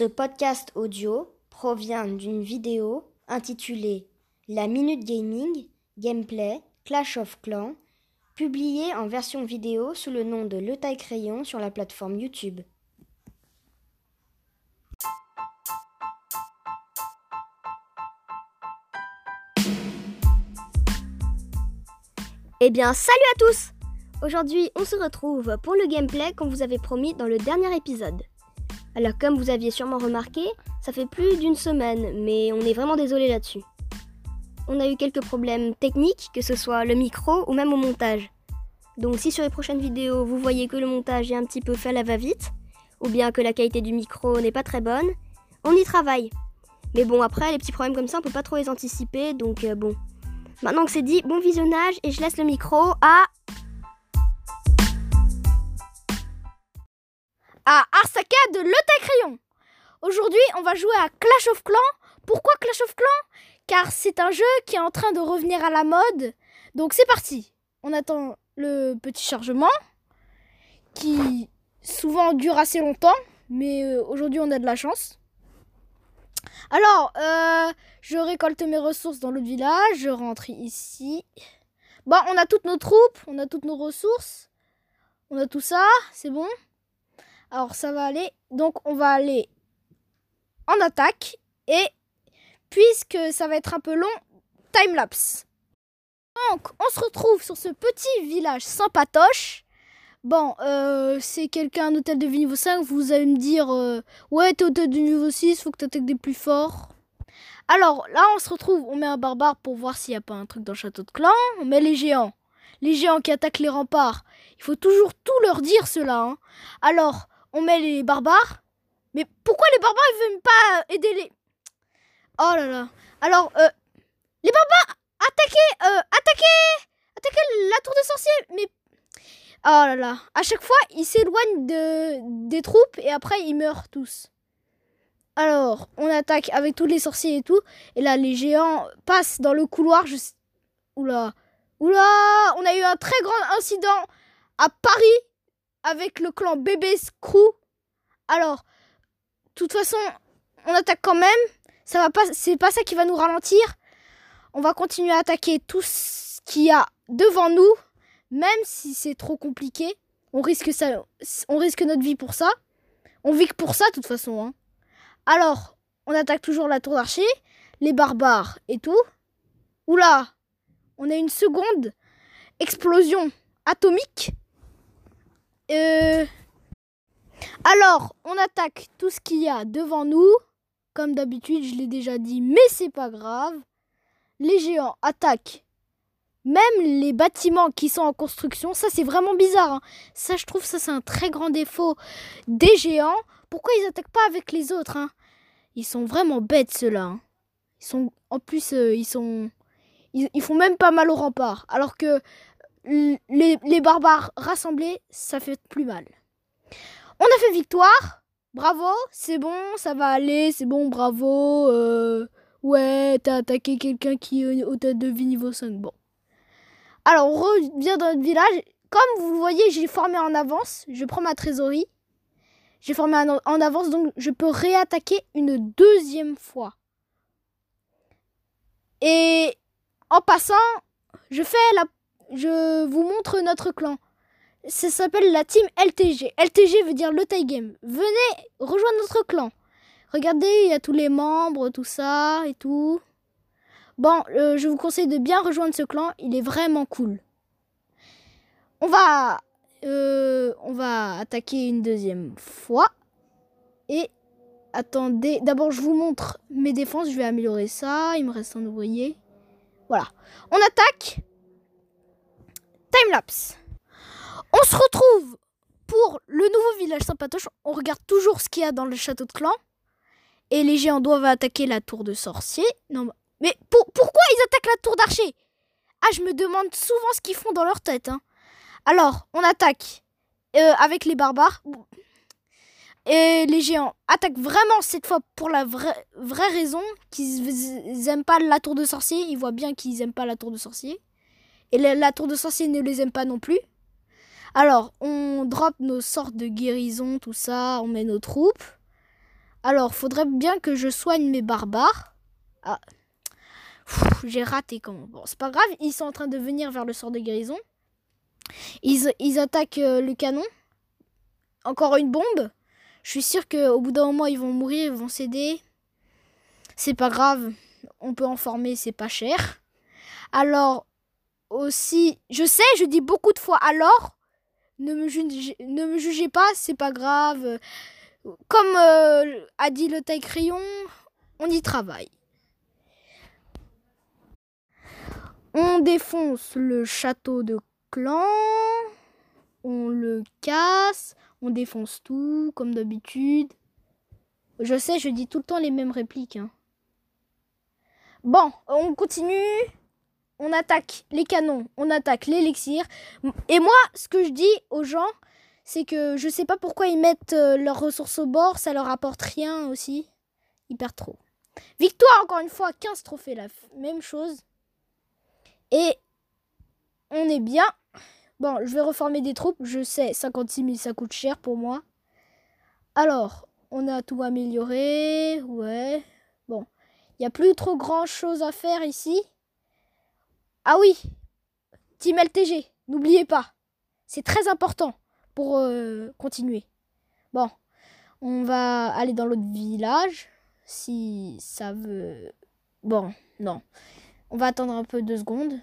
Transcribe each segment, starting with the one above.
Ce podcast audio provient d'une vidéo intitulée La Minute Gaming, Gameplay, Clash of Clans, publiée en version vidéo sous le nom de Le Taille Crayon sur la plateforme YouTube. Eh bien, salut à tous Aujourd'hui, on se retrouve pour le gameplay qu'on vous avait promis dans le dernier épisode. Alors comme vous aviez sûrement remarqué, ça fait plus d'une semaine, mais on est vraiment désolé là-dessus. On a eu quelques problèmes techniques, que ce soit le micro ou même au montage. Donc si sur les prochaines vidéos vous voyez que le montage est un petit peu fait à la va-vite, ou bien que la qualité du micro n'est pas très bonne, on y travaille. Mais bon après les petits problèmes comme ça on peut pas trop les anticiper, donc euh, bon. Maintenant que c'est dit, bon visionnage et je laisse le micro à à Arsaka de Le Crayon. Aujourd'hui, on va jouer à Clash of Clans. Pourquoi Clash of Clans? Car c'est un jeu qui est en train de revenir à la mode. Donc c'est parti. On attend le petit chargement qui souvent dure assez longtemps, mais euh, aujourd'hui on a de la chance. Alors, euh, je récolte mes ressources dans le village, je rentre ici. Bon, on a toutes nos troupes, on a toutes nos ressources, on a tout ça, c'est bon? Alors ça va aller. Donc on va aller en attaque. Et puisque ça va être un peu long, time lapse. Donc on se retrouve sur ce petit village sans. Bon, euh, c'est quelqu'un, un hôtel de niveau 5, vous allez me dire euh, Ouais, t'es hôtel de niveau 6, faut que t'attaques des plus forts. Alors là, on se retrouve, on met un barbare pour voir s'il n'y a pas un truc dans le château de clan. On met les géants. Les géants qui attaquent les remparts. Il faut toujours tout leur dire, cela. Hein. Alors, on met les barbares. Mais pourquoi les barbares ils veulent pas aider les. Oh là là. Alors, euh, les barbares, attaquez, euh, attaquez, la tour des sorciers. Mais. Oh là là. À chaque fois, ils s'éloignent de, des troupes et après ils meurent tous. Alors, on attaque avec tous les sorciers et tout. Et là, les géants passent dans le couloir. Oula. Oula. On a eu un très grand incident à Paris avec le clan Bébé Screw. Alors, de toute façon, on attaque quand même. Ça va pas, c'est pas ça qui va nous ralentir. On va continuer à attaquer tout ce qu'il y a devant nous, même si c'est trop compliqué. On risque notre vie pour ça. On vit que pour ça, de toute façon. Hein. Alors, on attaque toujours la tour d'archer, les barbares et tout. Oula, on a une seconde explosion atomique euh, alors, on attaque tout ce qu'il y a devant nous. Comme d'habitude, je l'ai déjà dit, mais c'est pas grave. Les géants attaquent même les bâtiments qui sont en construction. Ça, c'est vraiment bizarre. Hein. Ça, je trouve, ça, c'est un très grand défaut des géants. Pourquoi ils attaquent pas avec les autres hein? Ils sont vraiment bêtes, ceux-là. Hein. Ils sont, en plus, euh, ils sont, ils, ils, font même pas mal au rempart. Alors que les, barbares rassemblés, ça fait plus mal. On a fait victoire. Bravo, c'est bon, ça va aller, c'est bon, bravo. Euh, ouais, t'as attaqué quelqu'un qui est au tête de vie niveau 5. Bon. Alors, on revient dans notre village. Comme vous le voyez, j'ai formé en avance. Je prends ma trésorerie. J'ai formé en avance, donc je peux réattaquer une deuxième fois. Et en passant, je fais la je vous montre notre clan. Ça s'appelle la team LTG. LTG veut dire le tie game. Venez rejoindre notre clan. Regardez, il y a tous les membres, tout ça et tout. Bon, euh, je vous conseille de bien rejoindre ce clan. Il est vraiment cool. Euh, on va attaquer une deuxième fois. Et attendez, d'abord je vous montre mes défenses. Je vais améliorer ça. Il me reste un ouvrier. Voilà. On attaque On se retrouve pour le nouveau village sympatoche. On regarde toujours ce qu'il y a dans le château de clan. Et les géants doivent attaquer la tour de sorcier. Non, mais pourquoi ils attaquent la tour d'archer? Ah, je me demande souvent ce qu'ils font dans leur tête. Hein. Alors, on attaque euh, avec les barbares. Et les géants attaquent vraiment cette fois pour la vraie, vraie raison qu'ils n'aiment pas la tour de sorcier. Ils voient bien qu'ils n'aiment pas la tour de sorcier. Et la, tour de sorcier ne les aime pas non plus. Alors, on drop nos sortes de guérison, tout ça, on met nos troupes. Alors, faudrait bien que je soigne mes barbares. Ah. J'ai raté quand Bon, c'est pas grave, ils sont en train de venir vers le sort de guérison. Ils, ils attaquent euh, le canon. Encore une bombe. Je suis sûr qu'au bout d'un moment, ils vont mourir, ils vont céder. C'est pas grave, on peut en former, c'est pas cher. Alors, aussi, je sais, je dis beaucoup de fois alors, ne me jugez, ne me jugez pas, c'est pas grave. Comme euh, a dit le taille crayon, on y travaille. On défonce le château de clan, on le casse, on défonce tout, comme d'habitude. Je sais, je dis tout le temps les mêmes répliques. Hein. Bon, on continue. On attaque les canons, on attaque l'élixir. Et moi, ce que je dis aux gens, c'est que je sais pas pourquoi ils mettent euh, leurs ressources au bord, ça leur apporte rien aussi. Ils perdent trop. Victoire, encore une fois, 15 trophées, la même chose. Et on est bien. Bon, je vais reformer des troupes. Je sais, 56 000, ça coûte cher pour moi. Alors, on a tout amélioré. Ouais. Bon, il n'y a plus trop grand chose à faire ici. Ah oui, Team LTG, n'oubliez pas. C'est très important pour euh, continuer. Bon, on va aller dans l'autre village. Si ça veut... Bon, non. On va attendre un peu deux secondes.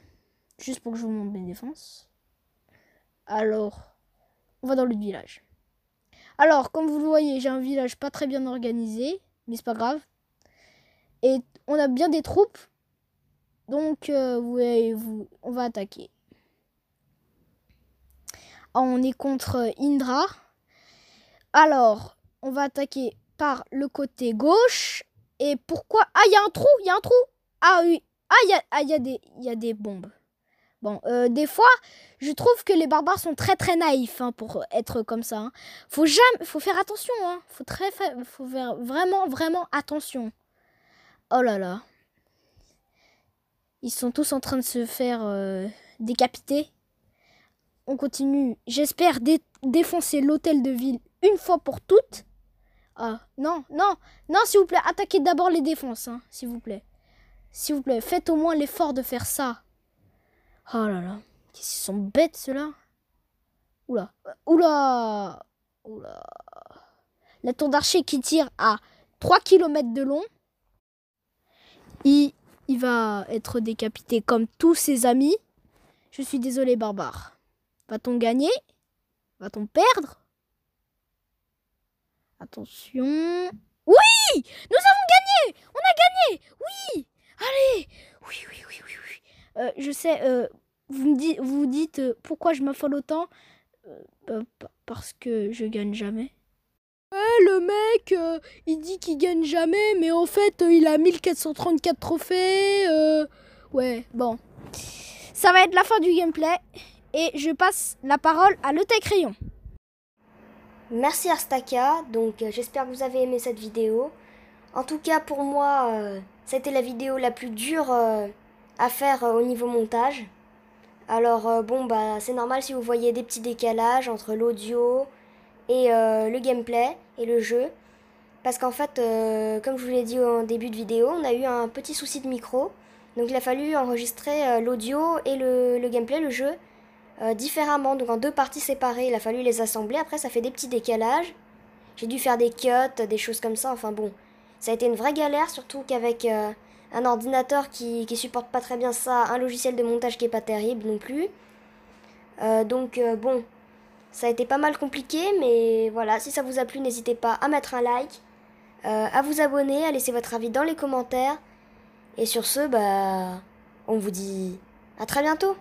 Juste pour que je vous montre mes défenses. Alors, on va dans le village. Alors, comme vous le voyez, j'ai un village pas très bien organisé, mais c'est pas grave. Et on a bien des troupes. Donc, euh, vous, on va attaquer. Ah, on est contre Indra. Alors, on va attaquer par le côté gauche. Et pourquoi? Ah, il y a un trou, il y a un trou. Ah oui. Ah, il y a, ah, y, a des, y a des bombes. Bon, euh, des fois, je trouve que les barbares sont très très naïfs hein, pour être comme ça. Hein. Faut jamais, faut faire attention. Hein. Faut très, faut faire vraiment vraiment attention. Oh là là, ils sont tous en train de se faire euh, décapiter. On continue. J'espère défoncer l'hôtel de ville une fois pour toutes. Ah non non non s'il vous plaît, attaquez d'abord les défenses, hein, s'il vous plaît. S'il vous plaît, faites au moins l'effort de faire ça. Oh là là. Ils sont bêtes, ceux-là. Oula. Oula. Oula. La tour d'archer qui tire à 3 km de long. Il, il va être décapité comme tous ses amis. Je suis désolé, barbare. Va-t-on gagner? Va-t-on perdre? Attention. Oui Nous avons gagné On a gagné Oui Allez Oui, oui, oui, oui, oui. Euh, je sais, euh, vous me dites, vous dites euh, pourquoi je m'affole autant? Parce que je gagne jamais. Le mec, il dit qu'il gagne jamais, mais en fait, il a 1434 trophées. Ouais, bon. Ça va être la fin du gameplay. Et je passe la parole à Le Crayon. Merci Arstaka, donc j'espère que vous avez aimé cette vidéo. En tout cas, pour moi, c'était la vidéo la plus dure à faire euh, au niveau montage. Alors euh, bon bah c'est normal si vous voyez des petits décalages entre l'audio et euh, le gameplay et le jeu. Parce qu'en fait, comme je vous l'ai dit au début de vidéo, on a eu un petit souci de micro. Donc il a fallu enregistrer l'audio et le, le, gameplay, le jeu, différemment, donc en deux parties séparées. Il a fallu les assembler. Après ça fait des petits décalages. J'ai dû faire des cuts, des choses comme ça. Enfin bon, ça a été une vraie galère, surtout qu'avec un ordinateur qui, qui supporte pas très bien ça, un logiciel de montage qui est pas terrible non plus. Euh, donc euh, bon, ça a été pas mal compliqué, mais voilà, si ça vous a plu, n'hésitez pas à mettre un like, euh, à vous abonner, à laisser votre avis dans les commentaires. Et sur ce, bah, on vous dit à très bientôt.